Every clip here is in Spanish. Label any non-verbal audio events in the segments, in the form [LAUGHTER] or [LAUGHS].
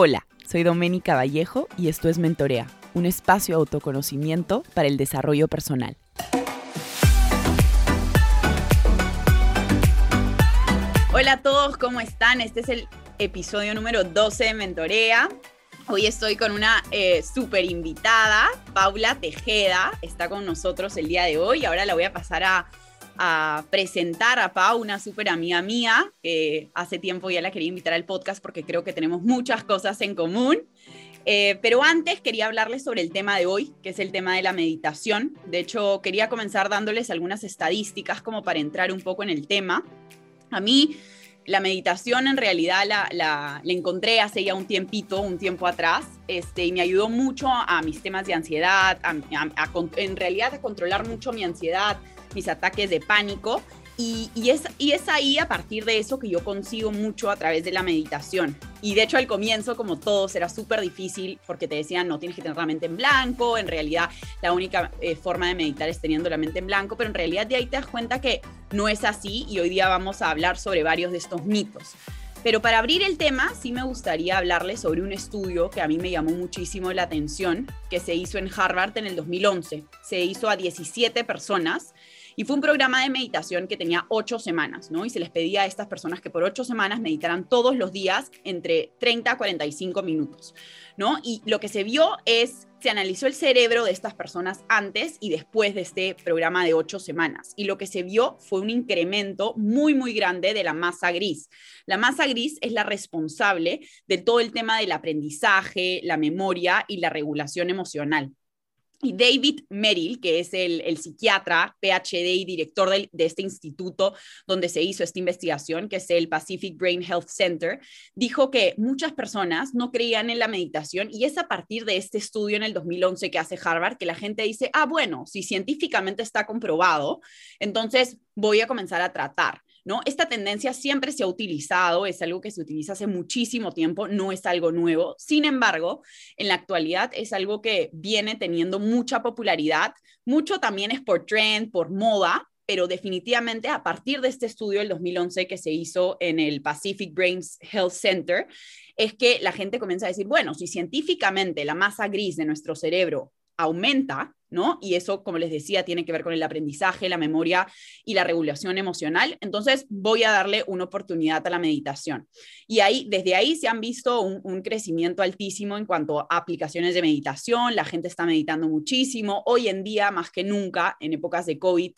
Hola, soy Doménica Vallejo y esto es Mentorea, un espacio de autoconocimiento para el desarrollo personal. Hola a todos, ¿cómo están? Este es el episodio número 12 de Mentorea. Hoy estoy con una eh, súper invitada, Paula Tejeda, está con nosotros el día de hoy. Ahora la voy a pasar a, presentar a Pau, una súper amiga mía, que hace tiempo ya la quería invitar al podcast porque creo que tenemos muchas cosas en común. Eh, pero antes quería hablarles sobre el tema de hoy, que es el tema de la meditación. De hecho, quería comenzar dándoles algunas estadísticas como para entrar un poco en el tema. A mí la meditación en realidad la, la, encontré hace ya un tiempito, un tiempo atrás, este, y me ayudó mucho a mis temas de ansiedad, en realidad a controlar mucho mi ansiedad, mis ataques de pánico y, es, y ahí a partir de eso que yo consigo mucho a través de la meditación. Y de hecho al comienzo, como todos, era súper difícil porque te decían no tienes que tener la mente en blanco, en realidad la única eh, forma de meditar es teniendo la mente en blanco, pero en realidad de ahí te das cuenta que no es así y hoy día vamos a hablar sobre varios de estos mitos. Pero para abrir el tema, sí me gustaría hablarles sobre un estudio que a mí me llamó muchísimo la atención, que se hizo en Harvard en el 2011. Se hizo a 17 personas y fue un programa de meditación que tenía ocho semanas, ¿no? Y se les pedía a estas personas que por ocho semanas meditaran todos los días entre 30 a 45 minutos, ¿no? Y lo que se vio es, se analizó el cerebro de estas personas antes y después de este programa de ocho semanas. Y lo que se vio fue un incremento muy, muy grande de la masa gris. La masa gris es la responsable de todo el tema del aprendizaje, la memoria y la regulación emocional. Y David Merrill, que es el, psiquiatra, PhD y director de, este instituto donde se hizo esta investigación, que es el Pacific Brain Health Center, dijo que muchas personas no creían en la meditación y es a partir de este estudio en el 2011 que hace Harvard que la gente dice, ah, bueno, si científicamente está comprobado, entonces voy a comenzar a tratar. ¿No? Esta tendencia siempre se ha utilizado, es algo que se utiliza hace muchísimo tiempo, no es algo nuevo. Sin embargo, en la actualidad es algo que viene teniendo mucha popularidad, mucho también es por trend, por moda, pero definitivamente a partir de este estudio del 2011 que se hizo en el Pacific Brains Health Center, es que la gente comienza a decir, bueno, si científicamente la masa gris de nuestro cerebro aumenta, ¿no? Y eso, como les decía, tiene que ver con el aprendizaje, la memoria y la regulación emocional. Entonces, voy a darle una oportunidad a la meditación. Y ahí, desde ahí se han visto un, un crecimiento altísimo en cuanto a aplicaciones de meditación. La gente está meditando muchísimo. Hoy en día, más que nunca, en épocas de COVID,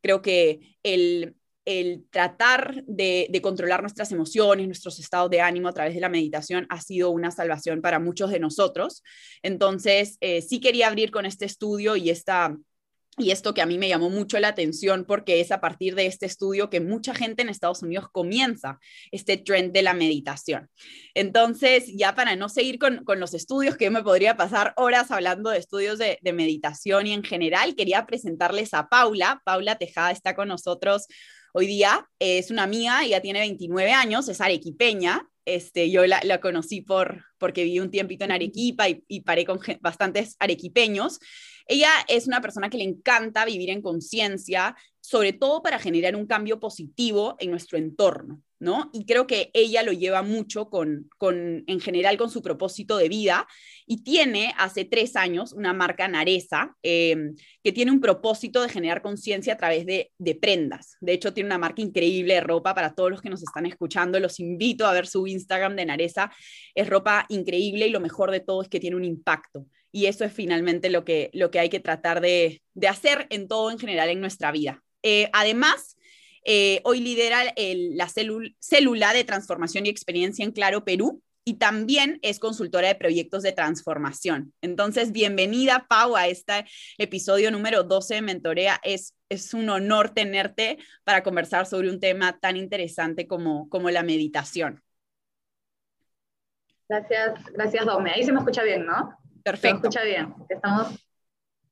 creo que el, el tratar de, controlar nuestras emociones, nuestros estados de ánimo a través de la meditación ha sido una salvación para muchos de nosotros. Entonces, eh, sí quería abrir con este estudio y esta... Y esto que a mí me llamó mucho la atención porque es a partir de este estudio que mucha gente en Estados Unidos comienza este trend de la meditación. Entonces, ya para no seguir con, los estudios, que yo me podría pasar horas hablando de estudios de, de meditación y en general, quería presentarles a Paula. Paula Tejada está con nosotros Hoy día es una amiga, ella tiene 29 años, es arequipeña. Este, yo la, conocí por, porque viví un tiempito en Arequipa y, y paré con bastantes arequipeños. Ella es una persona que le encanta vivir en conciencia, sobre todo para generar un cambio positivo en nuestro entorno. ¿no? Y creo que ella lo lleva mucho con, con, en general, con su propósito de vida y tiene hace tres años una marca Naresa em, que tiene un propósito de generar conciencia a través de, prendas. De hecho, tiene una marca increíble de ropa para todos los que nos están escuchando. Los invito a ver su Instagram de Naresa. Es ropa increíble y lo mejor de todo es que tiene un impacto. Y eso es finalmente lo que, lo que hay que tratar de, de hacer en todo en general en nuestra vida. Eh, además, eh, hoy lidera la célula de transformación y experiencia en Claro Perú y también es consultora de proyectos de transformación. Entonces, bienvenida, Pau, a este episodio número 12 de Mentorea. Es, es un honor tenerte para conversar sobre un tema tan interesante como, como la meditación. Gracias, gracias, Dome. Ahí se me escucha bien, ¿no? Perfecto. Se escucha bien. Estamos,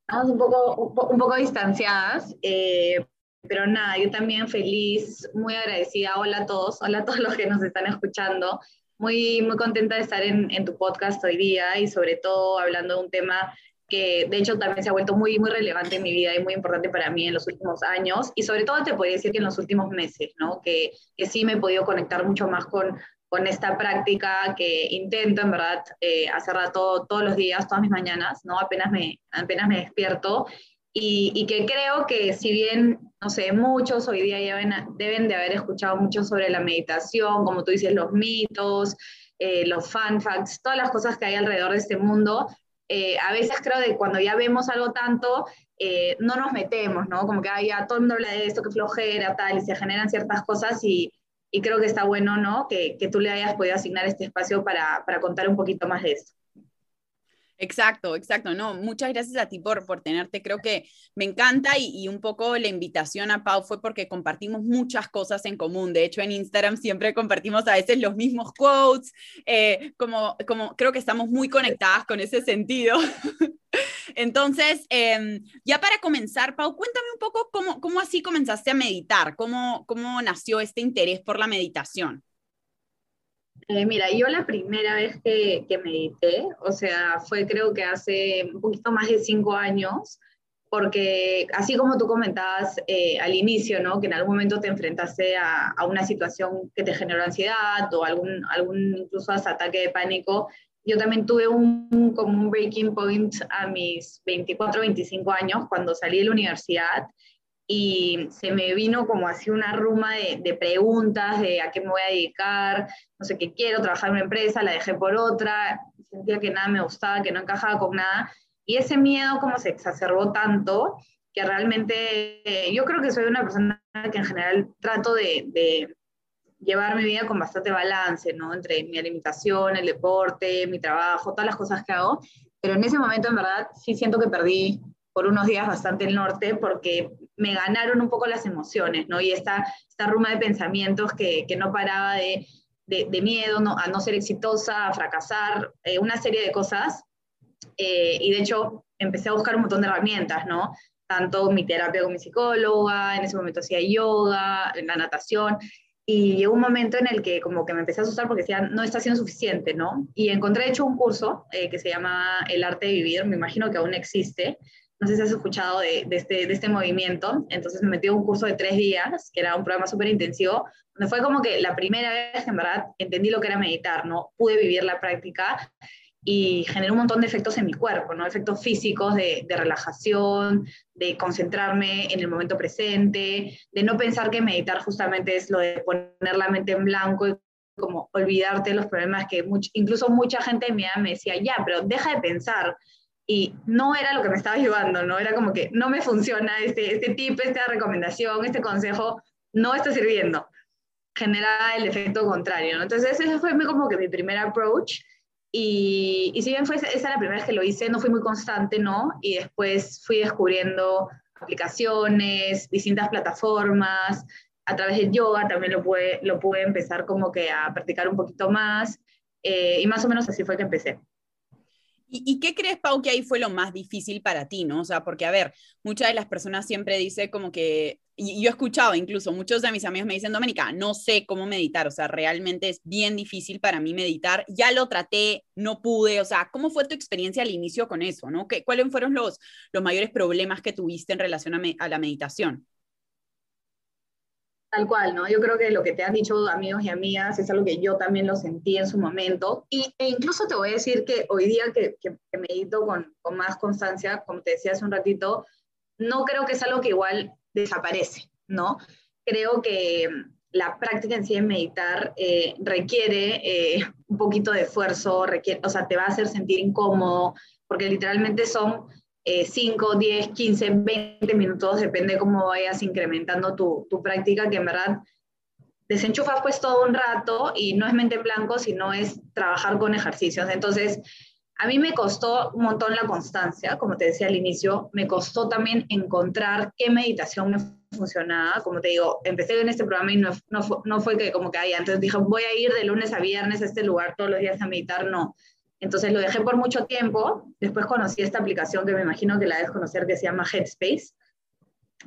estamos un, poco, un, poco distanciadas, eh, pero nada, yo también feliz, muy agradecida. Hola a todos, hola a todos los que nos están escuchando. Muy, muy contenta de estar en, en tu podcast hoy día y sobre todo hablando de un tema que de hecho también se ha vuelto muy, muy relevante en mi vida y muy importante para mí en los últimos años y sobre todo te podría decir que en los últimos meses, ¿no? Que, que sí me he podido conectar mucho más con, con esta práctica que intento, en verdad, eh, hacer rato todos los días, todas mis mañanas, ¿no? Apenas me, apenas me despierto. Y, que creo que si bien, no sé, muchos hoy día deben, deben de haber escuchado mucho sobre la meditación, como tú dices, los mitos, eh, los fan facts, todas las cosas que hay alrededor de este mundo, eh, a veces creo que cuando ya vemos algo tanto, eh, no nos metemos, ¿no? Como que hay ya todo el mundo habla de esto, que flojera, tal, y se generan ciertas cosas y, creo que está bueno, ¿no? Que, que, tú le hayas podido asignar este espacio para, para contar un poquito más de esto. Exacto, exacto. No, muchas gracias a ti por, por tenerte. Creo que me encanta y, y, un poco la invitación a Pau fue porque compartimos muchas cosas en común. De hecho, en Instagram siempre compartimos a veces los mismos quotes, eh, como, como creo que estamos muy conectadas con ese sentido. [LAUGHS] Entonces, eh, ya para comenzar, Pau, cuéntame un poco cómo, cómo así comenzaste a meditar, cómo, cómo nació este interés por la meditación. Eh, mira, yo la primera vez que, que, medité, o sea, fue creo que hace un poquito más de cinco años, porque así como tú comentabas eh, al inicio, ¿no? Que en algún momento te enfrentaste a, a, una situación que te generó ansiedad o algún, algún incluso hasta ataque de pánico, yo también tuve un, como un breaking point a mis 24, 25 años cuando salí de la universidad y se me vino como así una ruma de, de, preguntas de a qué me voy a dedicar, no sé qué quiero, trabajar en una empresa, la dejé por otra, sentía que nada me gustaba, que no encajaba con nada, y ese miedo como se exacerbó tanto que realmente eh, yo creo que soy una persona que en general trato de, de, llevar mi vida con bastante balance, ¿no? Entre mi alimentación, el deporte, mi trabajo, todas las cosas que hago, pero en ese momento en verdad sí siento que perdí por unos días bastante el norte porque me ganaron un poco las emociones, ¿no? Y esta, esta ruma de pensamientos que, que no paraba de, de, miedo no, a no ser exitosa, a fracasar, eh, una serie de cosas. Eh, y de hecho empecé a buscar un montón de herramientas, ¿no? Tanto mi terapia con mi psicóloga, en ese momento hacía yoga, la natación, y llegó un momento en el que como que me empecé a asustar porque decía, no está siendo suficiente, ¿no? Y encontré, de hecho, un curso eh, que se llama El Arte de Vivir, me imagino que aún existe, no sé si has escuchado de, de, este, de este movimiento, entonces me metí a un curso de tres días, que era un programa súper intensivo, donde fue como que la primera vez que en verdad entendí lo que era meditar, ¿no? Pude vivir la práctica y generó un montón de efectos en mi cuerpo, ¿no? Efectos físicos de, de, relajación, de concentrarme en el momento presente, de no pensar que meditar justamente es lo de poner la mente en blanco y como olvidarte de los problemas que much, incluso mucha gente me decía, ya, pero deja de pensar, y no era lo que me estaba ayudando, ¿no? Era como que no me funciona este, este tip, esta recomendación, este consejo, no está sirviendo. Genera el efecto contrario, ¿no? Entonces ese fue como que mi primer approach. Y, y si bien fue esa la primera vez que lo hice, no fui muy constante, ¿no? Y después fui descubriendo aplicaciones, distintas plataformas, a través de yoga también lo pude, lo pude empezar como que a practicar un poquito más. Eh, y más o menos así fue que empecé. ¿Y, ¿Y, qué crees, Pau, que ahí fue lo más difícil para ti, no? O sea, porque, a ver, muchas de las personas siempre dicen como que, y yo he escuchado incluso, muchos de mis amigos me dicen, Doménica, no sé cómo meditar, o sea, realmente es bien difícil para mí meditar, ya lo traté, no pude, o sea, ¿cómo fue tu experiencia al inicio con eso, no? ¿Qué, ¿Cuáles fueron los, los mayores problemas que tuviste en relación a, me, a la meditación? Tal cual, ¿no? Yo creo que lo que te han dicho amigos y amigas es algo que yo también lo sentí en su momento. Y, e incluso te voy a decir que hoy día que, que, que medito con, con, más constancia, como te decía hace un ratito, no creo que es algo que igual desaparece, ¿no? Creo que la práctica en sí de meditar eh, requiere eh, un poquito de esfuerzo, requiere, o sea, te va a hacer sentir incómodo, porque literalmente son 5, 10, 15, 20 minutos, depende cómo vayas incrementando tu, tu, práctica, que en verdad desenchufas pues todo un rato y no es mente en blanco, sino es trabajar con ejercicios. Entonces, a mí me costó un montón la constancia, como te decía al inicio, me costó también encontrar qué meditación me funcionaba. Como te digo, empecé en este programa y no, no, no fue que como que ahí antes dije, voy a ir de lunes a viernes a este lugar todos los días a meditar, no entonces lo dejé por mucho tiempo. Después conocí esta aplicación que me imagino que la debes conocer, que se llama Headspace,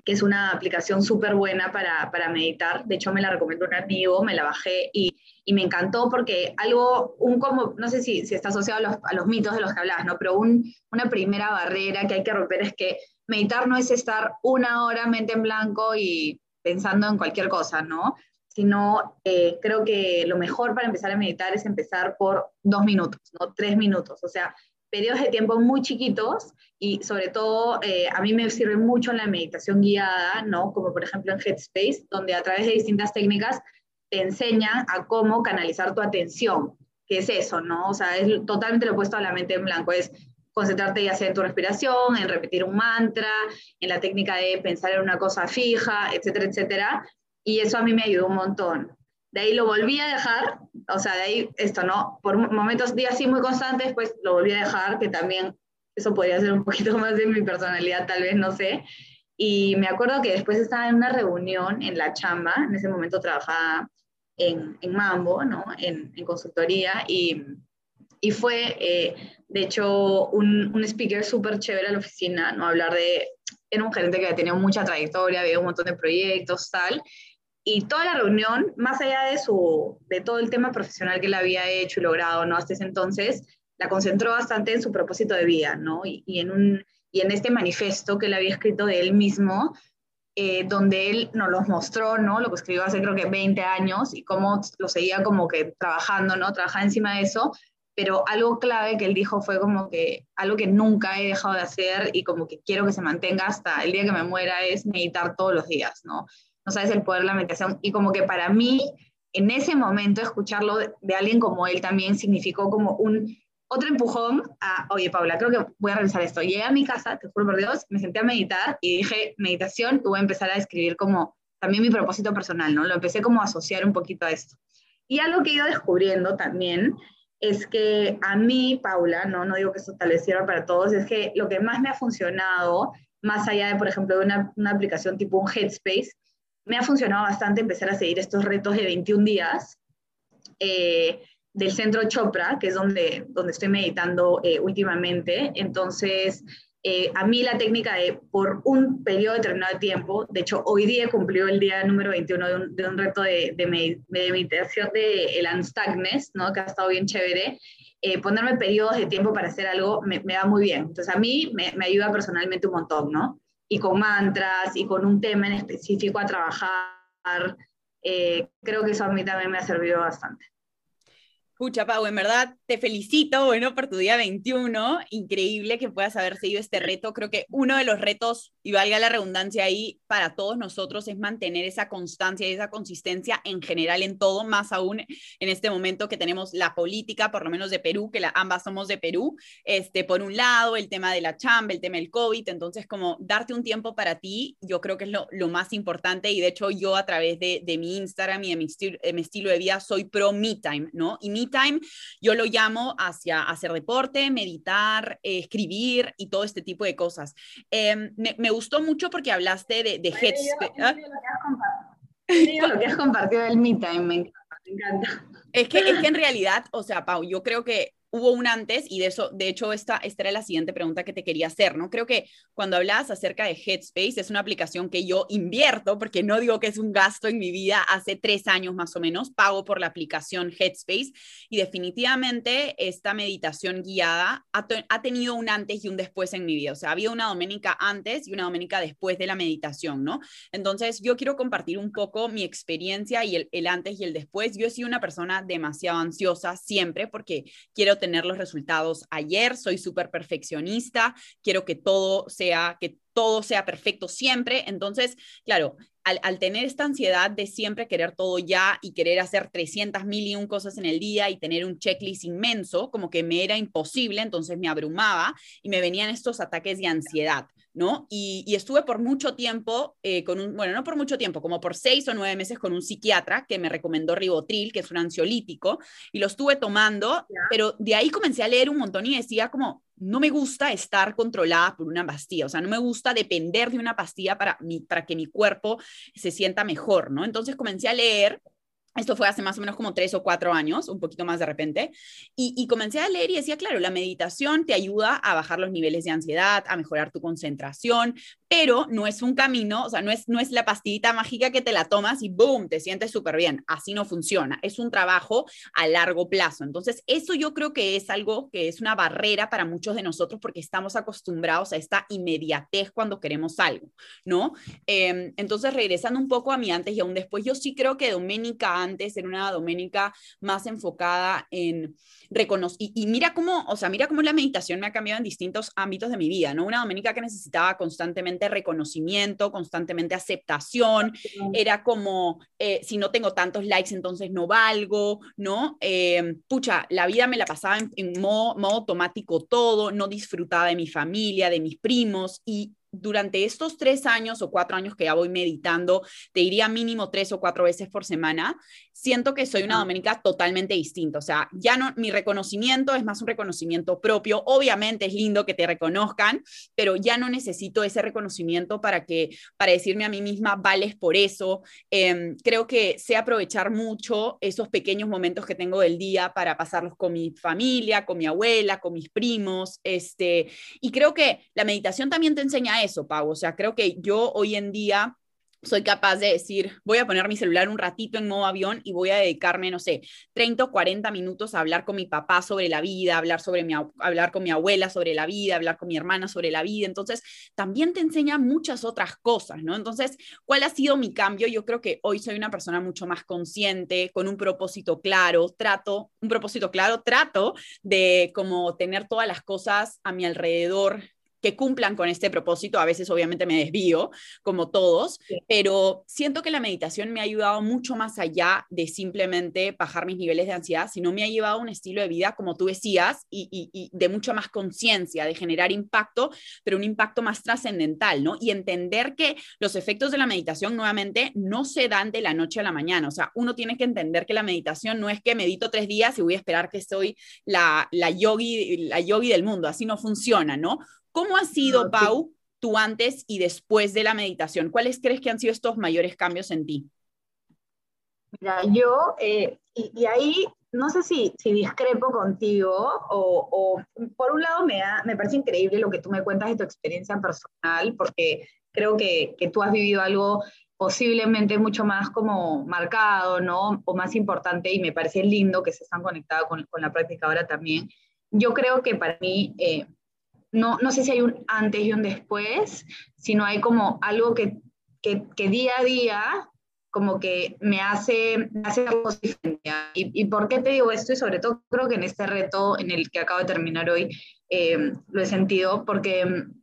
que es una aplicación súper buena para, para, meditar. De hecho, me la recomendó un amigo, me la bajé y, y, me encantó porque algo, un como, no sé si, si está asociado a los, a los, mitos de los que hablas, ¿no? Pero un, una primera barrera que hay que romper es que meditar no es estar una hora mente en blanco y pensando en cualquier cosa, ¿no? Sino eh, creo que lo mejor para empezar a meditar es empezar por dos minutos, no tres minutos, o sea, periodos de tiempo muy chiquitos y sobre todo eh, a mí me sirve mucho en la meditación guiada, ¿no? Como por ejemplo en Headspace, donde a través de distintas técnicas te enseñan a cómo canalizar tu atención, que es eso, ¿no? O sea, es totalmente lo opuesto a la mente en blanco, es concentrarte ya sea en tu respiración, en repetir un mantra, en la técnica de pensar en una cosa fija, etcétera, etcétera. Y eso a mí me ayudó un montón. De ahí lo volví a dejar, o sea, de ahí esto, ¿no? Por momentos, días así muy constantes, pues lo volví a dejar, que también eso podría ser un poquito [LAUGHS] más de mi personalidad, tal vez, no sé. Y me acuerdo que después estaba en una reunión en la chamba, en ese momento trabajaba en, en Mambo, ¿no? En, en consultoría, y, y fue, eh, de hecho, un, un speaker súper chévere a la oficina, ¿no? Hablar de, era un gerente que tenía mucha trayectoria, había un montón de proyectos, tal, y toda la reunión, más allá de, su, de todo el tema profesional que él había hecho y logrado, ¿no? Hasta ese entonces, la concentró bastante en su propósito de vida, ¿no? Y, en, un, y en este manifiesto que él había escrito de él mismo, eh, donde él nos los mostró, ¿no? Lo que escribió hace creo que 20 años y cómo lo seguía como que trabajando, ¿no? Trabajaba encima de eso, pero algo clave que él dijo fue como que algo que nunca he dejado de hacer y como que quiero que se mantenga hasta el día que me muera es meditar todos los días, ¿no? No sabes el poder de la meditación y como que para mí en ese momento escucharlo de, de alguien como él también significó como un otro empujón a, oye Paula, creo que voy a realizar esto. Llegué a mi casa, te juro por Dios, me senté a meditar y dije, meditación, y voy a empezar a escribir como también mi propósito personal, ¿no? Lo empecé como a asociar un poquito a esto. Y algo que he ido descubriendo también es que a mí, Paula, no, no digo que esto tal vez sirva para todos, es que lo que más me ha funcionado, más allá de, por ejemplo, de una, una aplicación tipo un Headspace, me ha funcionado bastante empezar a seguir estos retos de 21 días. Eh, del centro Chopra, que es donde, donde estoy meditando eh, últimamente. Entonces, eh, a mí la técnica de por un periodo determinado de tiempo, de hecho hoy día cumplió el día número 21 de un, de un reto de, de, meditación de el Unstuckness, ¿no? que ha estado bien chévere, eh, ponerme periodos de tiempo para hacer algo me, me va muy bien. Entonces a mí me, me, ayuda personalmente un montón, ¿no? Y con mantras y con un tema en específico a trabajar, creo que eso a mí también me ha servido bastante. Pucha, Pau, en verdad te felicito, bueno, por tu día 21. Increíble que puedas haber seguido este reto. Creo que uno de los retos, y valga la redundancia ahí, para todos nosotros es mantener esa constancia y esa consistencia en general en todo, más aún en este momento que tenemos la política, por lo menos de Perú, que la, ambas somos de Perú. Este, por un lado, el tema de la chamba, el tema del COVID. Entonces, como darte un tiempo para ti, yo creo que es lo, lo más importante. Y de hecho, yo a través de, de mi Instagram y de mi, de mi estilo de vida soy pro me time, ¿no? Y mi time, yo lo llamo hacia hacer deporte, meditar, eh, escribir y todo este tipo de cosas. Eh, me, me, gustó mucho porque hablaste de, de Headspace. ¿Ah? [LAUGHS] Lo que has compartido del me time, me encanta. Me encanta. Es que, es que en realidad, o sea, Pau, yo creo que hubo un antes y de eso, de hecho, esta, esta era la siguiente pregunta que te quería hacer, ¿no? Creo que cuando hablabas acerca de Headspace, es una aplicación que yo invierto, porque no digo que es un gasto en mi vida, hace tres años más o menos, pago por la aplicación Headspace y definitivamente esta meditación guiada ha, ha tenido un antes y un después en mi vida, o sea, había una doménica antes y una doménica después de la meditación, ¿no? Entonces, yo quiero compartir un poco mi experiencia y el, el antes y el después. Yo he sido una persona demasiado ansiosa siempre porque quiero tener los resultados ayer, soy súper perfeccionista, quiero que todo sea, que todo sea perfecto siempre. Entonces, claro, al, tener esta ansiedad de siempre querer todo ya y querer hacer 300 mil y un cosas en el día y tener un checklist inmenso, como que me era imposible, entonces me abrumaba y me venían estos ataques de ansiedad. ¿No? Y, y, estuve por mucho tiempo eh, con un, bueno, no por mucho tiempo, como por seis o nueve meses con un psiquiatra que me recomendó ribotril, que es un ansiolítico, y lo estuve tomando, yeah. pero de ahí comencé a leer un montón y decía como, no me gusta estar controlada por una pastilla, o sea, no me gusta depender de una pastilla para, mi, para que mi cuerpo se sienta mejor, ¿no? Entonces comencé a leer Esto fue hace más o menos como tres o cuatro años, un poquito más de repente. Y, comencé a leer y decía, claro, la meditación te ayuda a bajar los niveles de ansiedad, a mejorar tu concentración, pero no es un camino, o sea, no es, no es la pastillita mágica que te la tomas y boom, te sientes súper bien. Así no funciona. Es un trabajo a largo plazo. Entonces, eso yo creo que es algo que es una barrera para muchos de nosotros porque estamos acostumbrados a esta inmediatez cuando queremos algo, ¿no? Em, entonces, regresando un poco a mi antes y aún después, yo sí creo que Doménica antes, era una doménica más enfocada en reconocer, y, mira cómo, o sea, mira cómo la meditación me ha cambiado en distintos ámbitos de mi vida, ¿no? Una doménica que necesitaba constantemente reconocimiento, constantemente aceptación, era como, eh, si no tengo tantos likes, entonces no valgo, ¿no? Eh, pucha, la vida me la pasaba en, en modo, modo automático todo, no disfrutaba de mi familia, de mis primos, y durante estos tres años o cuatro años que ya voy meditando, te diría mínimo tres o cuatro veces por semana, siento que soy una doménica totalmente distinta. O sea, ya no, mi reconocimiento es más un reconocimiento propio. Obviamente es lindo que te reconozcan, pero ya no necesito ese reconocimiento para que, para decirme a mí misma, vales por eso. Em, creo que sé aprovechar mucho esos pequeños momentos que tengo del día para pasarlos con mi familia, con mi abuela, con mis primos. Este, y creo que la meditación también te enseña eso, Pau. O sea, creo que yo hoy en día soy capaz de decir, voy a poner mi celular un ratito en modo avión y voy a dedicarme, no sé, 30 o 40 minutos a hablar con mi papá sobre la vida, hablar, sobre mi, hablar con mi abuela sobre la vida, hablar con mi hermana sobre la vida. Entonces, también te enseña muchas otras cosas, ¿no? Entonces, ¿cuál ha sido mi cambio? Yo creo que hoy soy una persona mucho más consciente, con un propósito claro, trato, un propósito claro, trato de como tener todas las cosas a mi alrededor que cumplan con este propósito. A veces obviamente me desvío, como todos, pero siento que la meditación me ha ayudado mucho más allá de simplemente bajar mis niveles de ansiedad, sino me ha llevado a un estilo de vida, como tú decías, y, de mucha más conciencia, de generar impacto, pero un impacto más trascendental, ¿no? Y entender que los efectos de la meditación nuevamente no se dan de la noche a la mañana. O sea, uno tiene que entender que la meditación no es que medito tres días y voy a esperar que soy la, la yogi, la yogi del mundo. Así no funciona, ¿no? ¿Cómo ha sido, Pau, tu antes y después de la meditación? ¿Cuáles crees que han sido estos mayores cambios en ti? Mira, yo, eh, y, ahí no sé si, si discrepo contigo o, por un lado me, me parece increíble lo que tú me cuentas de tu experiencia personal, porque creo que, que tú has vivido algo posiblemente mucho más como marcado, ¿no? O más importante, y me parece lindo que se están conectados con, con la práctica ahora también. Yo creo que para mí, eh, no, no sé si hay un antes y un después, sino hay como algo que, que, día a día como que me hace, me hace ¿Y, ¿Y, por qué te digo esto? Y sobre todo creo que en este reto en el que acabo de terminar hoy eh, lo he sentido, porque mm,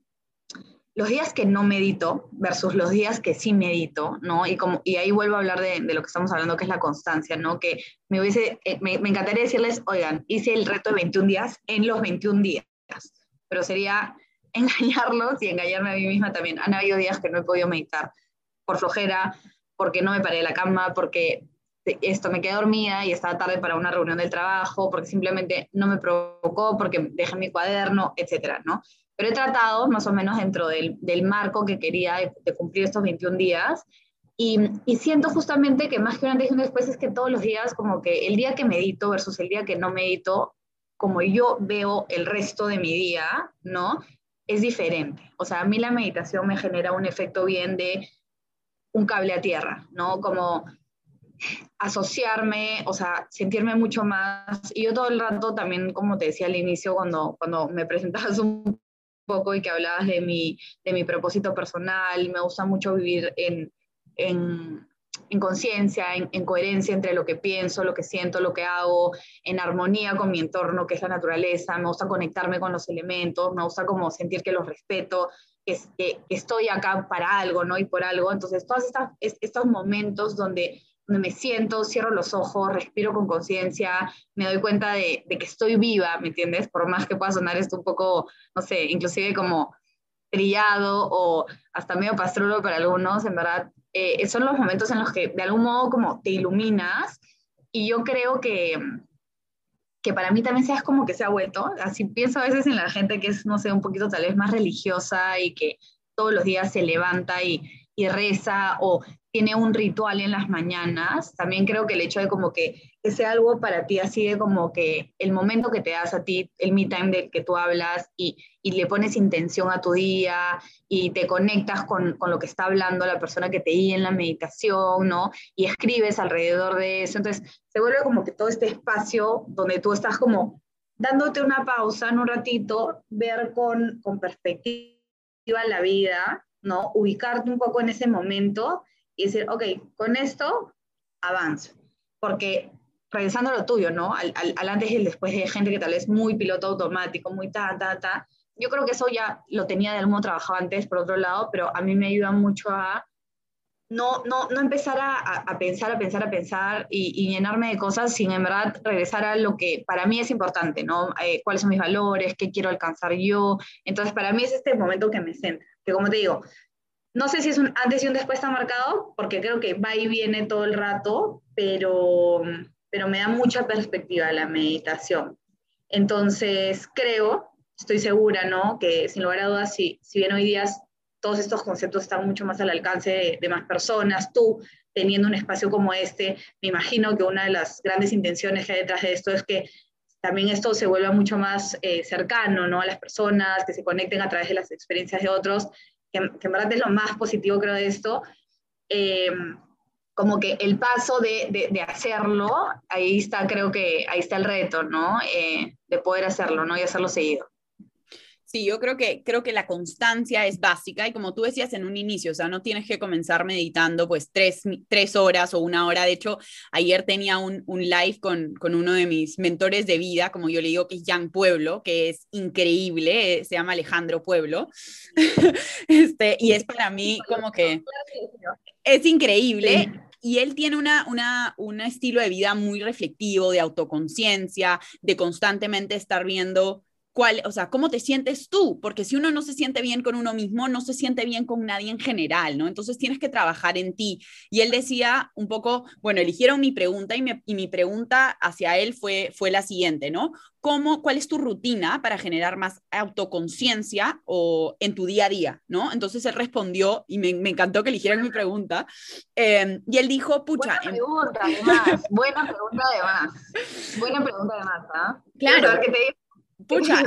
los días que no medito versus los días que sí medito, ¿no? Y, como, y ahí vuelvo a hablar de, de lo que estamos hablando, que es la constancia, ¿no? Que me, hubiese, eh, me, me encantaría decirles, oigan, hice el reto de 21 días en los 21 días pero sería [LAUGHS] engañarlos y engañarme a mí misma también. Han habido días que no he podido meditar por flojera, porque no me paré de la cama, porque esto me quedé dormida y estaba tarde para una reunión del trabajo, porque simplemente no me provocó, porque dejé mi cuaderno, etcétera, ¿no? Pero he tratado más o menos dentro del, del marco que quería de, cumplir estos 21 días y, y, siento justamente que más que un antes y un después es que todos los días, como que el día que medito versus el día que no medito, como yo veo el resto de mi día, ¿no? Es diferente. O sea, a mí la meditación me genera un efecto bien de un cable a tierra, ¿no? Como asociarme, o sea, sentirme mucho más. Y yo todo el rato también, como te decía al inicio, cuando, cuando me presentabas [LAUGHS] un poco y que hablabas de mi, de mi propósito personal, me gusta mucho vivir en, en en conciencia, en, coherencia entre lo que pienso, lo que siento, lo que hago, en armonía con mi entorno, que es la naturaleza, me gusta conectarme con los elementos, me gusta como sentir que los respeto, que, estoy acá para algo, ¿no? Y por algo. Entonces, todos estos momentos donde, donde me siento, cierro los ojos, respiro con conciencia, me doy cuenta de, de que estoy viva, ¿me entiendes? Por más que pueda sonar esto un poco, no sé, inclusive como trillado o hasta medio pastrulo para algunos, en verdad eh, son los momentos en los que de algún modo como te iluminas y yo creo que, que para mí también seas como que se ha vuelto, así pienso a veces en la gente que es, no sé, un poquito tal vez más religiosa y que todos los días se levanta y, y reza o tiene un ritual en las mañanas, también creo que el hecho de como que, sea algo para ti así de como que el momento que te das a ti, el me time del que tú hablas y, y le pones intención a tu día y te conectas con, con, lo que está hablando la persona que te guía en la meditación, ¿no? Y escribes alrededor de eso. Entonces se vuelve como que todo este espacio donde tú estás como dándote una pausa en un ratito, ver con, con perspectiva la vida, ¿no? Ubicarte un poco en ese momento y decir, ok, con esto avanzo. Porque regresando a lo tuyo, ¿no? Al, al, antes y el después de gente que tal vez muy piloto automático, muy ta, ta, ta. Yo creo que eso ya lo tenía de algún trabajado antes, por otro lado, pero a mí me ayuda mucho a no, no, no empezar a, a, pensar, a pensar, a pensar y, y, llenarme de cosas sin en verdad regresar a lo que para mí es importante, ¿no? Eh, ¿Cuáles son mis valores? ¿Qué quiero alcanzar yo? Entonces, para mí es este momento que me centra, que como te digo, no sé si es un antes y un después está marcado, porque creo que va y viene todo el rato, pero, pero me da mucha perspectiva la meditación. Entonces, creo, estoy segura, ¿no? Que sin lugar a dudas, si, si bien hoy día todos estos conceptos están mucho más al alcance de, de, más personas, tú teniendo un espacio como este, me imagino que una de las grandes intenciones que hay detrás de esto es que también esto se vuelva mucho más eh, cercano, ¿no? A las personas, que se conecten a través de las experiencias de otros que, en verdad es lo más positivo creo de esto, eh, como que el paso de, de, de, hacerlo, ahí está creo que, ahí está el reto, ¿no? Eh, de poder hacerlo, ¿no? Y hacerlo seguido. Sí, yo creo que, creo que la constancia es básica y como tú decías en un inicio, o sea, no tienes que comenzar meditando pues tres, tres horas o una hora. De hecho, ayer tenía un, un live con, con, uno de mis mentores de vida, como yo le digo, que es Jan Pueblo, que es increíble, eh, se llama Alejandro Pueblo. [LAUGHS] este, y es para mí como que es increíble. Sí y él tiene una, una, un estilo de vida muy reflectivo, de autoconciencia, de constantemente estar viendo cuál, o sea, cómo te sientes tú, porque si uno no se siente bien con uno mismo, no se siente bien con nadie en general, ¿no? Entonces tienes que trabajar en ti. Y él decía un poco, bueno, eligieron mi pregunta y, me, y mi pregunta hacia él fue, fue la siguiente, ¿no? ¿Cómo, ¿Cuál es tu rutina para generar más autoconciencia o en tu día a día, ¿no? Entonces él respondió, y me, me encantó que eligieran mi pregunta, eh, y él dijo, pucha... Buena pregunta, además, buena pregunta además, buena pregunta además, ¿ah? [LAUGHS] Claro. Que te Pucha,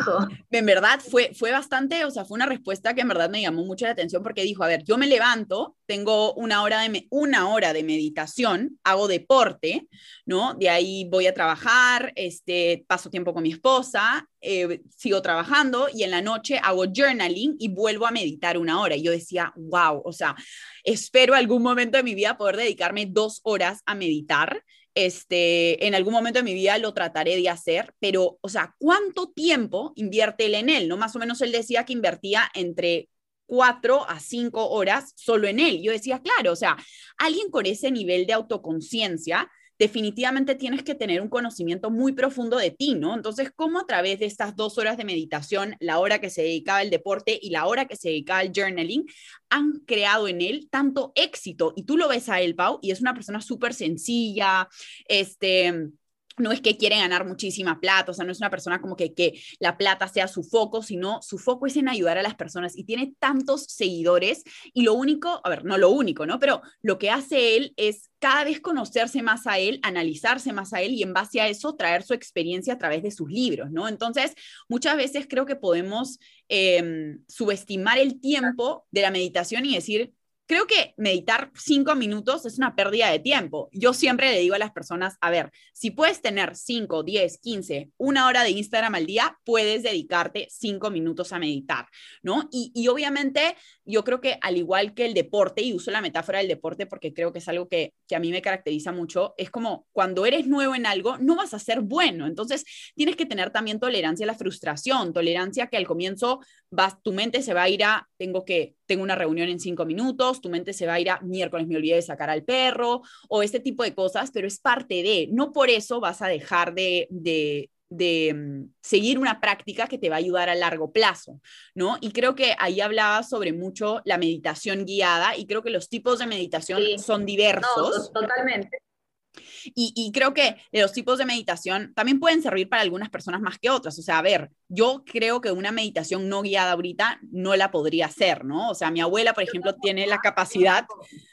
en verdad fue, fue bastante, o sea, fue una respuesta que en verdad me llamó mucho la atención porque dijo, a ver, yo me levanto, tengo una hora de, una hora de meditación, hago deporte, ¿no? De ahí voy a trabajar, este, paso tiempo con mi esposa, eh, sigo trabajando y en la noche hago journaling y vuelvo a meditar una hora. Y yo decía, wow, o sea, espero algún momento de mi vida poder dedicarme dos horas a meditar este, en algún momento de mi vida lo trataré de hacer, pero, o sea, ¿cuánto tiempo invierte él en él? ¿No? Más o menos él decía que invertía entre cuatro a cinco horas solo en él. Yo decía, claro, o sea, alguien con ese nivel de autoconciencia definitivamente tienes que tener un conocimiento muy profundo de ti, ¿no? Entonces, ¿cómo a través de estas dos horas de meditación, la hora que se dedicaba al deporte y la hora que se dedicaba al journaling, han creado en él tanto éxito? Y tú lo ves a él, Pau, y es una persona súper sencilla, este no es que quiere ganar muchísima plata, o sea, no es una persona como que, que la plata sea su foco, sino su foco es en ayudar a las personas y tiene tantos seguidores y lo único, a ver, no lo único, ¿no? Pero lo que hace él es cada vez conocerse más a él, analizarse más a él y en base a eso traer su experiencia a través de sus libros, ¿no? Entonces, muchas veces creo que podemos eh, subestimar el tiempo de la meditación y decir, creo que meditar cinco minutos es una pérdida de tiempo. Yo siempre le digo a las personas, a ver, si puedes tener cinco, diez, quince, una hora de Instagram al día, puedes dedicarte cinco minutos a meditar, ¿no? Y, y, obviamente yo creo que al igual que el deporte, y uso la metáfora del deporte porque creo que es algo que, que a mí me caracteriza mucho, es como cuando eres nuevo en algo, no vas a ser bueno. Entonces tienes que tener también tolerancia a la frustración, tolerancia que al comienzo tu mente se va a ir a, tengo que, tengo una reunión en cinco minutos, tu mente se va a ir a miércoles, me olvidé de sacar al perro, o este tipo de cosas, pero es parte de, no por eso vas a dejar de, de, de um, seguir una práctica que te va a ayudar a largo plazo, ¿no? Y creo que ahí hablaba sobre mucho la meditación guiada y creo que los tipos de meditación sí. son diversos. No, totalmente. Y, creo que los tipos de meditación también pueden servir para algunas personas más que otras. O sea, a ver, yo creo que una meditación no guiada ahorita no la podría hacer, ¿no? O sea, mi abuela, por ejemplo, tiene la capacidad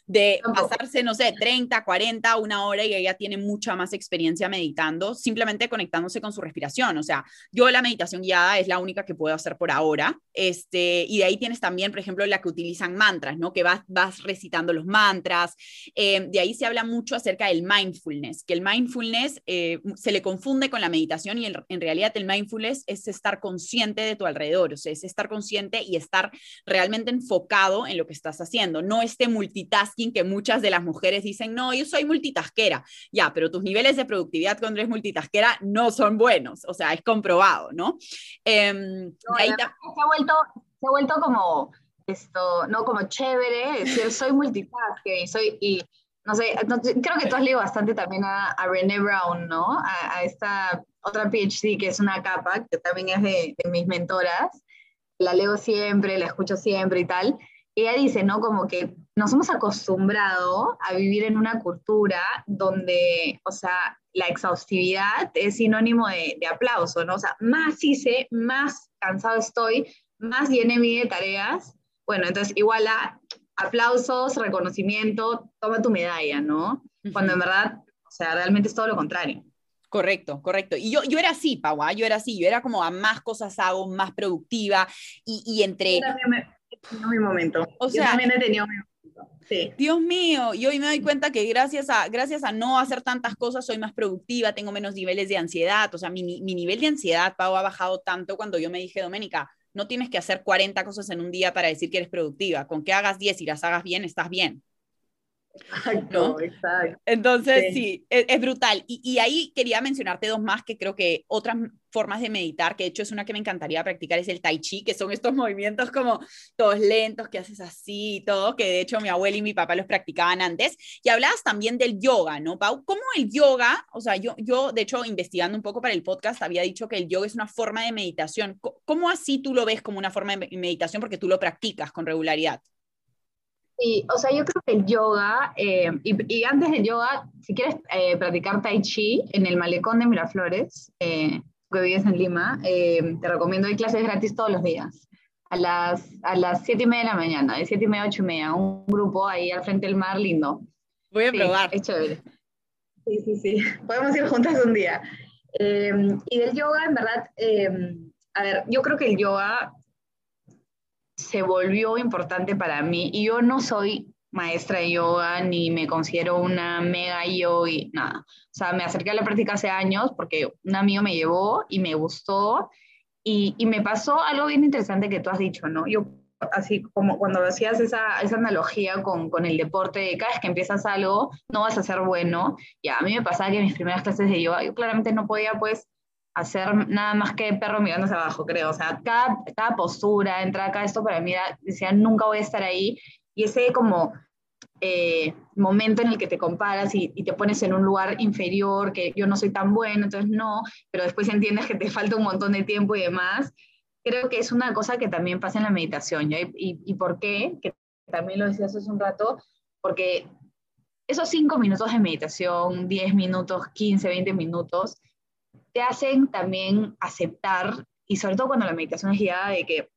de pasarse, no sé, 30, 40, una hora y ella tiene mucha más experiencia meditando, simplemente conectándose con su respiración. O sea, yo la meditación guiada es la única que puedo hacer por ahora. Este, y de ahí tienes también, por ejemplo, la que utilizan mantras, ¿no? Que vas, vas recitando los mantras. Eh, de ahí se habla mucho acerca del mindfulness, que el mindfulness eh, se le confunde con la meditación y en realidad el mindfulness es estar consciente de tu alrededor, o sea, es estar consciente y estar realmente enfocado en lo que estás haciendo, no este multitasking que muchas de las mujeres dicen, no, yo soy multitasquera, ya, pero tus niveles de productividad cuando eres multitasquera no son buenos, o sea, es comprobado, ¿no? Em, se, ha vuelto, se ha vuelto como esto, no como chévere, decir soy multitasking y soy, y no sé, creo que tú has leído bastante también a, a René Brown, ¿no? A, a, esta otra PhD que es una capa, que también es de, de, mis mentoras, la leo siempre, la escucho siempre y tal. Ella dice, ¿no? Como que nos hemos acostumbrado a vivir en una cultura donde, o sea, la exhaustividad es sinónimo de, de aplauso, ¿no? O sea, más hice, más cansado estoy, más llené mi de tareas. Bueno, entonces igual a aplausos, reconocimiento, toma tu medalla, ¿no? Cuando en verdad, o sea, realmente es todo lo contrario. Correcto, correcto. Y yo, yo era así, Pau, ¿ah? yo era así, yo era como a más cosas hago, más productiva y, y entre... Yo también he tenido mi momento. O sea, yo también he tenido mi momento. Sí. Dios mío, y hoy me doy cuenta que gracias a, gracias a no hacer tantas cosas soy más productiva, tengo menos niveles de ansiedad, o sea, mi, mi nivel de ansiedad, Pau, ha bajado tanto cuando yo me dije, Doménica, no tienes que hacer 40 cosas en un día para decir que eres productiva. Con que hagas 10 y las hagas bien, estás bien. Exacto, exacto. Entonces, sí, e, es, brutal. Y, y, ahí quería mencionarte dos más que creo que otras formas de meditar, que de hecho es una que me encantaría practicar, es el tai chi, que son estos movimientos como todos lentos que haces así y todo, que de hecho mi abuela y mi papá los practicaban antes. Y hablabas también del yoga, ¿no, Pau? ¿Cómo el yoga, o sea, yo, yo de hecho investigando un poco para el podcast había dicho que el yoga es una forma de meditación. ¿Cómo así tú lo ves como una forma de meditación porque tú lo practicas con regularidad? Sí, o sea, yo creo que el yoga, eh, y, antes del yoga, si quieres eh, practicar tai chi en el malecón de Miraflores, eh, que vives en Lima, te recomiendo, hay clases gratis todos los días, a las, a las 7 y media de la mañana, de 7 y media a 8 y media, un grupo ahí al frente del mar lindo. Voy a probar. Es chévere. Sí, sí, sí, [LAUGHS] podemos ir juntas un día. y del yoga, en verdad, a ver, yo creo que el yoga se volvió importante para mí y yo no soy maestra de yoga ni me considero una mega yogi, nada. O sea, me acerqué a la práctica hace años porque un amigo me llevó y me gustó y, y me pasó algo bien interesante que tú has dicho, ¿no? Yo, así como cuando hacías esa, esa analogía con, con, el deporte, cada vez que empiezas algo no vas a ser bueno, ya, a mí me pasaba que en mis primeras clases de yoga yo claramente no podía pues hacer nada más que perro mirándose abajo, creo. O sea, cada, cada postura, entrar acá, esto para mí decía, nunca voy a estar ahí. Y ese como eh, momento en el que te comparas y, y, te pones en un lugar inferior, que yo no soy tan bueno, entonces no, pero después entiendes que te falta un montón de tiempo y demás. Creo que es una cosa que también pasa en la meditación. ¿ya? Y, y, por qué? Que también lo decías hace un rato, porque esos cinco minutos de meditación, 10 minutos, 15, 20 minutos, te hacen también aceptar, y sobre todo cuando la meditación es guiada, de que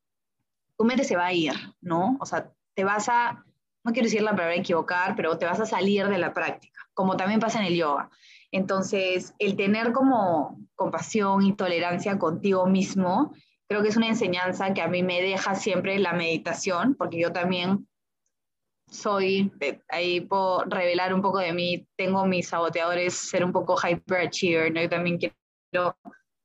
tu mente se va a ir, ¿no? O sea, te vas a, no quiero decir la palabra equivocar, pero te vas a salir de la práctica, como también pasa en el yoga. Entonces, el tener como compasión y tolerancia contigo mismo, creo que es una enseñanza que a mí me deja siempre la meditación, porque yo también soy, ahí puedo revelar un poco de mí, tengo mis saboteadores, ser un poco hyperachiever, ¿no? Yo también quiero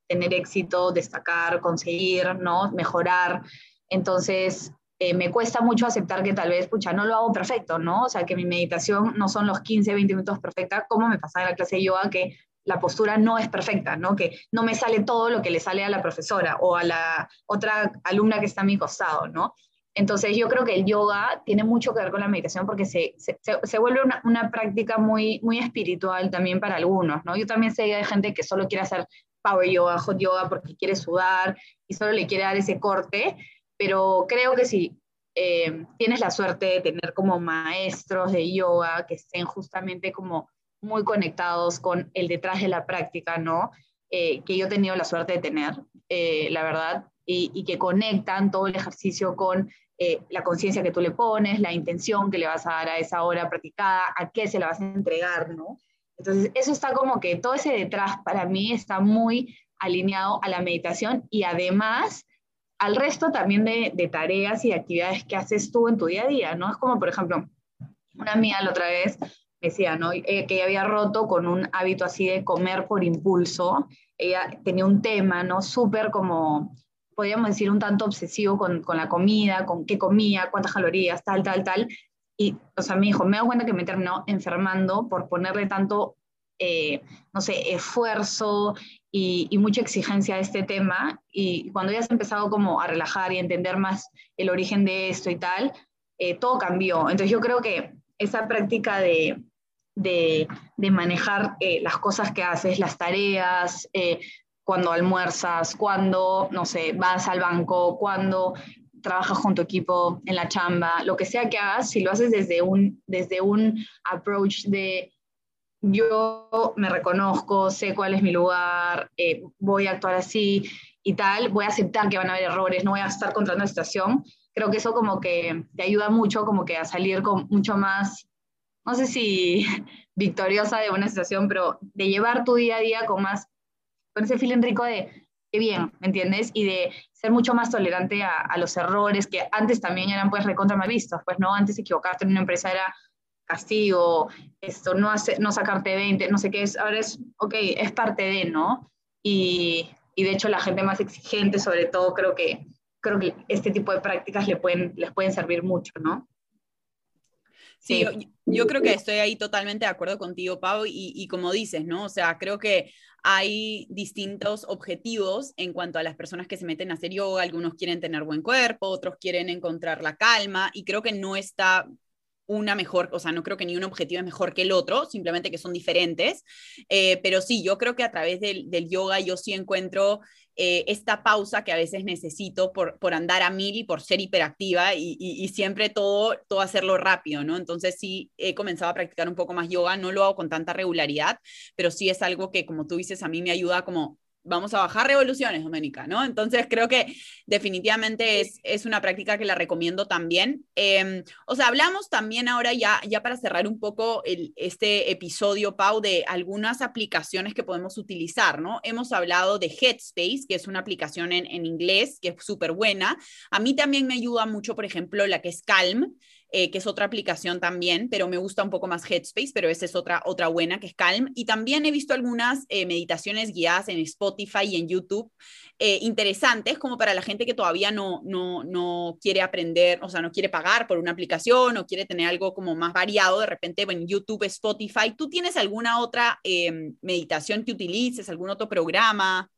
tener éxito, destacar, conseguir, ¿no? Mejorar. Entonces, eh, me cuesta mucho aceptar que tal vez, pucha, no lo hago perfecto, ¿no? O sea, que mi meditación no son los 15, 20 minutos perfecta, como me pasaba en la clase de yoga, que la postura no es perfecta, ¿no? Que no me sale todo lo que le sale a la profesora o a la otra alumna que está a mi costado, ¿no? Entonces yo creo que el yoga tiene mucho que ver con la meditación porque se, se, se vuelve una, una, práctica muy, muy espiritual también para algunos, ¿no? Yo también sé de gente que solo quiere hacer power yoga, hot yoga porque quiere sudar y solo le quiere dar ese corte, pero creo que si eh, tienes la suerte de tener como maestros de yoga que estén justamente como muy conectados con el detrás de la práctica, ¿no? Eh, que yo he tenido la suerte de tener, eh, la verdad, y, que conectan todo el ejercicio con eh, la conciencia que tú le pones, la intención que le vas a dar a esa hora practicada, a qué se la vas a entregar, ¿no? Entonces, eso está como que todo ese detrás para mí está muy alineado a la meditación y además al resto también de, tareas y actividades que haces tú en tu día a día, ¿no? Es como, por ejemplo, una mía la otra vez decía, ¿no? Eh, que ella había roto con un hábito así de comer por impulso. Ella tenía un tema, ¿no? Súper como, podríamos decir, un tanto obsesivo con, con, la comida, con qué comía, cuántas calorías, tal, tal, tal. Y, o sea, me dijo, me doy cuenta que me terminó enfermando por ponerle tanto, eh, no sé, esfuerzo y, y, mucha exigencia a este tema. Y cuando ya se empezado como a relajar y entender más el origen de esto y tal, eh, todo cambió. Entonces yo creo que esa práctica de, de, de manejar eh, las cosas que haces, las tareas, cuando almuerzas, cuando, no sé, vas al banco, cuando trabajas con tu equipo en la chamba, lo que sea que hagas, si lo haces desde un, desde un approach de yo me reconozco, sé cuál es mi lugar, eh, voy a actuar así y tal, voy a aceptar que van a haber errores, no voy a estar contra una situación, creo que eso como que te ayuda mucho como que a salir con mucho más, no sé si [LAUGHS] victoriosa de una situación, pero de llevar tu día a día con más, con ese feeling rico de qué bien, ¿me entiendes? Y de ser mucho más tolerante a, los errores que antes también eran pues recontra mal vistos, pues no, antes equivocarte en una empresa era castigo, esto, no, hace, no sacarte 20, no sé qué es, ahora es, ok, es parte de, ¿no? Y, y de hecho la gente más exigente, sobre todo, creo que, creo que este tipo de prácticas le pueden, les pueden servir mucho, ¿no? Sí, yo, creo que estoy ahí totalmente de acuerdo contigo, Pau, y, y, como dices, ¿no? O sea, creo que hay distintos objetivos en cuanto a las personas que se meten a hacer yoga. Algunos quieren tener buen cuerpo, otros quieren encontrar la calma y creo que no está una mejor, o sea, no creo que ni un objetivo es mejor que el otro, simplemente que son diferentes. Eh, pero sí, yo creo que a través del, yoga yo sí encuentro eh, esta pausa que a veces necesito por, por, andar a mil y por ser hiperactiva y, y, siempre todo, todo hacerlo rápido, ¿no? Entonces sí he comenzado a practicar un poco más yoga, no lo hago con tanta regularidad, pero sí es algo que, como tú dices, a mí me ayuda como vamos a bajar revoluciones, Doménica, ¿no? Entonces creo que definitivamente es, es una práctica que la recomiendo también. Em, o sea, hablamos también ahora ya, ya para cerrar un poco el, este episodio, Pau, de algunas aplicaciones que podemos utilizar, ¿no? Hemos hablado de Headspace, que es una aplicación en, en inglés, que es súper buena. A mí también me ayuda mucho, por ejemplo, la que es Calm, eh, que es otra aplicación también, pero me gusta un poco más Headspace, pero esa es otra, otra buena, que es Calm. Y también he visto algunas eh, meditaciones guiadas en Spotify y en YouTube eh, interesantes, como para la gente que todavía no, no, no quiere aprender, o sea, no quiere pagar por una aplicación o quiere tener algo como más variado, de repente en YouTube, Spotify. ¿Tú tienes alguna otra meditación que utilices, algún otro programa?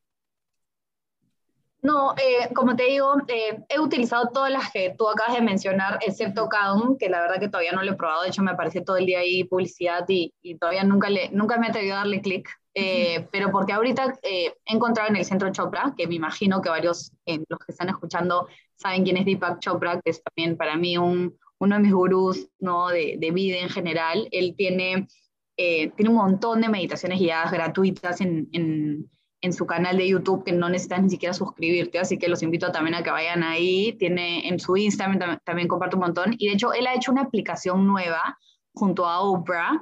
No, eh, como te digo, eh, he utilizado todas las que tú acabas de mencionar, excepto Calm, que la verdad que todavía no lo he probado, de hecho me aparece todo el día ahí publicidad y, y todavía nunca, le, nunca me he atrevido a darle clic, eh, pero porque ahorita he encontrado en el centro Chopra, que me imagino que varios, los que están escuchando, saben quién es Deepak Chopra, que es también para mí un, uno de mis gurús ¿no? de, de vida en general, él tiene... tiene un montón de meditaciones guiadas gratuitas en, en en su canal de YouTube que no necesitas ni siquiera suscribirte, así que los invito también a que vayan ahí. Tiene en su Instagram también, comparte un montón. Y de hecho, él ha hecho una aplicación nueva junto a Oprah,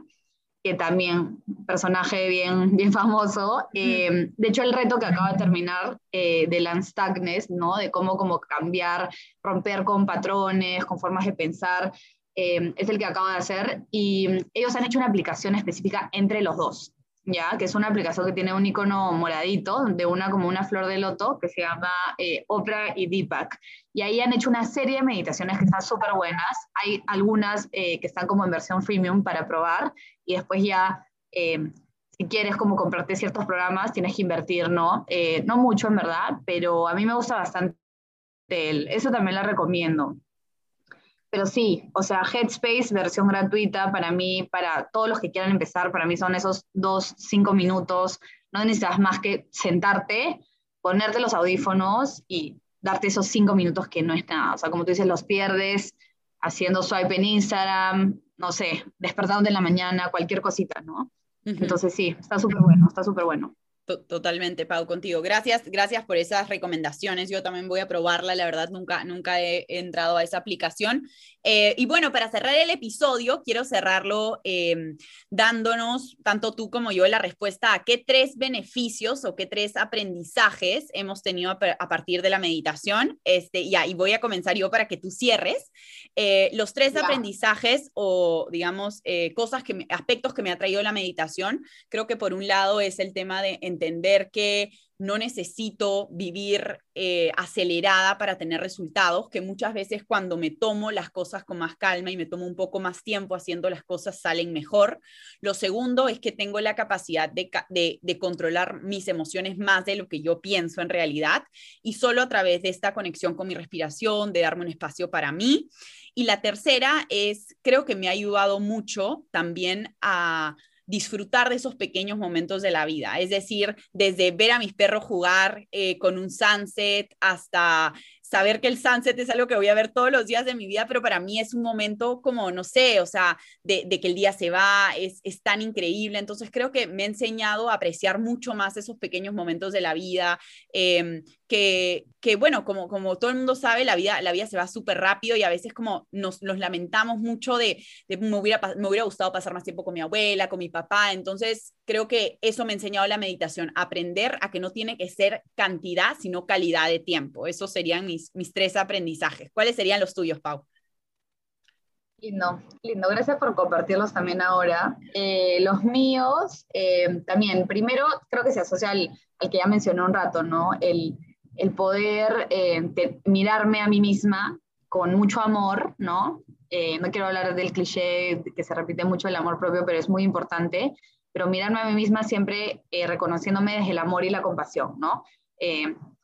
que también, personaje bien, bien famoso. Eh, de hecho, el reto que acaba de terminar eh, de Lance Tagnes, ¿no? De cómo como cambiar, romper con patrones, con formas de pensar, eh, es el que acaba de hacer. Y ellos han hecho una aplicación específica entre los dos ya, que es una aplicación que tiene un icono moradito, de una como una flor de loto, que se llama eh, Oprah y Deepak. Y ahí han hecho una serie de meditaciones que están súper buenas. Hay algunas eh, que están como en versión freemium para probar, y después ya, eh, si quieres como comprarte ciertos programas, tienes que invertir, ¿no? no mucho, en verdad, pero a mí me gusta bastante. Eso también la recomiendo. Pero sí, o sea, Headspace, versión gratuita, para mí, para todos los que quieran empezar, para mí son esos dos, cinco minutos. No necesitas más que sentarte, ponerte los audífonos y darte esos cinco minutos que no es nada. O sea, como tú dices, los pierdes haciendo swipe en Instagram, no sé, despertándote en la mañana, cualquier cosita, ¿no? Entonces sí, está súper bueno, está súper bueno. Totalmente, Pau, contigo. Gracias, gracias por esas recomendaciones. Yo también voy a probarla, la verdad nunca, nunca he entrado a esa aplicación. Eh, y bueno, para cerrar el episodio, quiero cerrarlo em, dándonos, tanto tú como yo, la respuesta a qué tres beneficios o qué tres aprendizajes hemos tenido a, partir de la meditación. Este, ya, y voy a comenzar yo para que tú cierres. Eh, los tres aprendizajes o, digamos, eh, cosas que, aspectos que me ha traído la meditación, creo que por un lado es el tema de entender que no necesito vivir eh, acelerada para tener resultados, que muchas veces cuando me tomo las cosas con más calma y me tomo un poco más tiempo haciendo las cosas salen mejor. Lo segundo es que tengo la capacidad de, de controlar mis emociones más de lo que yo pienso en realidad y solo a través de esta conexión con mi respiración, de darme un espacio para mí. Y la tercera es, creo que me ha ayudado mucho también a disfrutar de esos pequeños momentos de la vida. Es decir, desde ver a mis perros jugar eh, con un sunset hasta saber que el sunset es algo que voy a ver todos los días de mi vida, pero para mí es un momento como, no sé, o sea, de, que el día se va, es, es, tan increíble. Entonces creo que me ha enseñado a apreciar mucho más esos pequeños momentos de la vida, em, que, que, bueno, como, como todo el mundo sabe, la vida, la vida se va súper rápido y a veces como nos, nos lamentamos mucho de, de me, hubiera, me hubiera gustado pasar más tiempo con mi abuela, con mi papá. Entonces creo que eso me ha enseñado la meditación, aprender a que no tiene que ser cantidad, sino calidad de tiempo. Esos serían mis mis, tres aprendizajes. ¿Cuáles serían los tuyos, Pau? Lindo, lindo. Gracias por compartirlos también ahora. Eh, los míos, eh, también, primero creo que se asocia al, que ya mencioné un rato, ¿no? El, el poder eh, mirarme a mí misma con mucho amor, ¿no? no quiero hablar del cliché que se repite mucho el amor propio, pero es muy importante, pero mirarme a mí misma siempre reconociéndome desde el amor y la compasión, ¿no?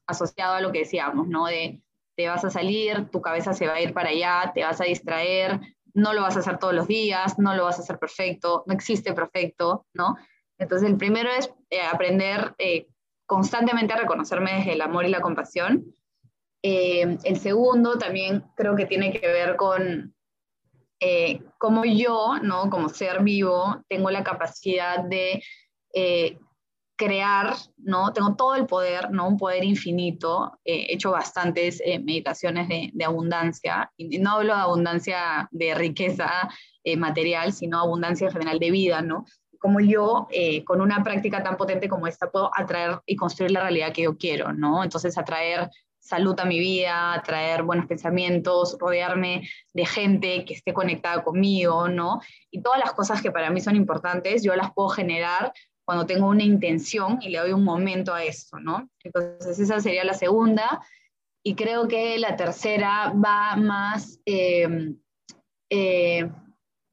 asociado a lo que decíamos, ¿no? De te vas a salir, tu cabeza se va a ir para allá, te vas a distraer, no lo vas a hacer todos los días, no lo vas a hacer perfecto, no existe perfecto, ¿no? Entonces, el primero es eh, aprender eh, constantemente a reconocerme desde el amor y la compasión. Eh, el segundo también creo que tiene que ver con cómo yo, ¿no? Como ser vivo, tengo la capacidad de crear, ¿no? Tengo todo el poder, ¿no? Un poder infinito. he hecho bastantes eh, meditaciones de, abundancia. Y no hablo de abundancia de riqueza eh, material, sino abundancia en general de vida, ¿no? Como yo, eh, con una práctica tan potente como esta, puedo atraer y construir la realidad que yo quiero, ¿no? Entonces, atraer salud a mi vida, atraer buenos pensamientos, rodearme de gente que esté conectada conmigo, ¿no? Y todas las cosas que para mí son importantes, yo las puedo generar cuando tengo una intención y le doy un momento a eso, ¿no? Entonces esa sería la segunda. Y creo que la tercera va más, em, eh,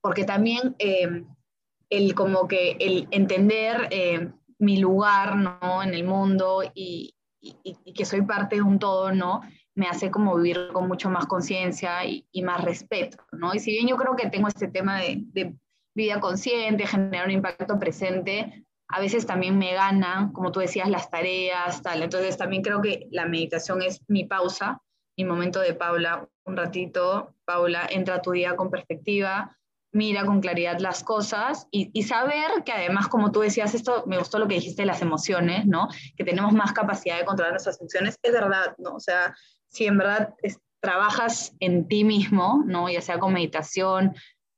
porque también em, el como que el entender em, mi lugar, ¿no? En el mundo y, que soy parte de un todo, ¿no? Me hace como vivir con mucho más conciencia y, más respeto, ¿no? Y si bien yo creo que tengo este tema de, de vida consciente, generar un impacto presente, a veces también me ganan, como tú decías, las tareas, tal. Entonces también creo que la meditación es mi pausa, mi momento de Paula, un ratito, Paula, entra a tu día con perspectiva, mira con claridad las cosas y, saber que además, como tú decías, esto me gustó lo que dijiste las emociones, ¿no? Que tenemos más capacidad de controlar nuestras emociones, es verdad, ¿no? O sea, si en verdad trabajas en ti mismo, ¿no? Ya sea con meditación,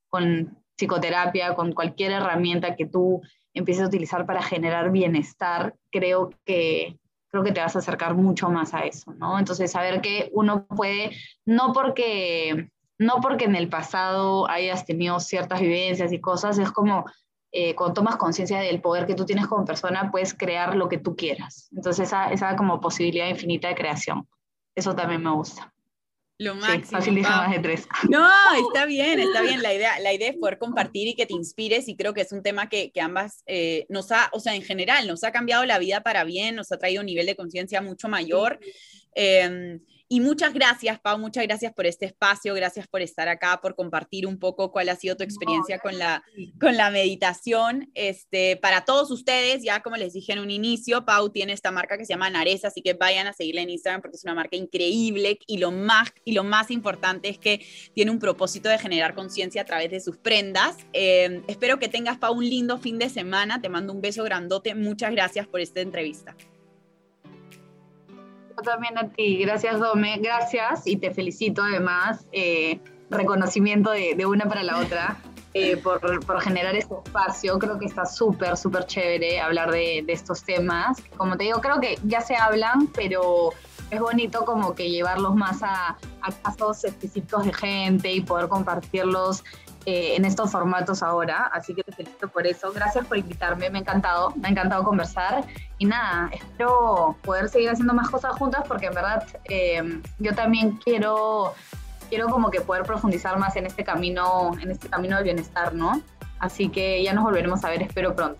con psicoterapia, con cualquier herramienta que tú empieces a utilizar para generar bienestar, creo que, creo que te vas a acercar mucho más a eso, ¿no? Entonces, saber que uno puede, no porque, no porque en el pasado hayas tenido ciertas vivencias y cosas, es como eh, cuando tomas conciencia del poder que tú tienes como persona, puedes crear lo que tú quieras. Entonces, esa, esa como posibilidad infinita de creación. Eso también me gusta. Lo máximo. fácil dije más de tres. No, está bien, está bien. La idea, la idea es poder compartir y que te inspires y creo que es un tema que, que ambas eh, nos ha, o sea, en general, nos ha cambiado la vida para bien, nos ha traído un nivel de conciencia mucho mayor. Em, Y muchas gracias, Pau, muchas gracias por este espacio, gracias por estar acá, por compartir un poco cuál ha sido tu experiencia con, la, con la meditación. Este, para todos ustedes, ya como les dije en un inicio, Pau tiene esta marca que se llama Naresa, así que vayan a seguirla en Instagram porque es una marca increíble y lo más, y lo más importante es que tiene un propósito de generar conciencia a través de sus prendas. Eh, espero que tengas, Pau, un lindo fin de semana. Te mando un beso grandote. Muchas gracias por esta entrevista también a ti. Gracias, Dome. Gracias y te felicito además. Eh, reconocimiento de, una para la otra eh, por, por, generar este espacio. Creo que está súper, súper chévere hablar de, de, estos temas. Como te digo, creo que ya se hablan, pero es bonito como que llevarlos más a, a casos específicos de gente y poder compartirlos eh, en estos formatos ahora, así que te felicito por eso. Gracias por invitarme, me ha encantado, me ha encantado conversar y nada, espero poder seguir haciendo más cosas juntas porque en verdad eh, yo también quiero, quiero como que poder profundizar más en este camino, en este camino del bienestar, ¿no? Así que ya nos volveremos a ver, espero pronto.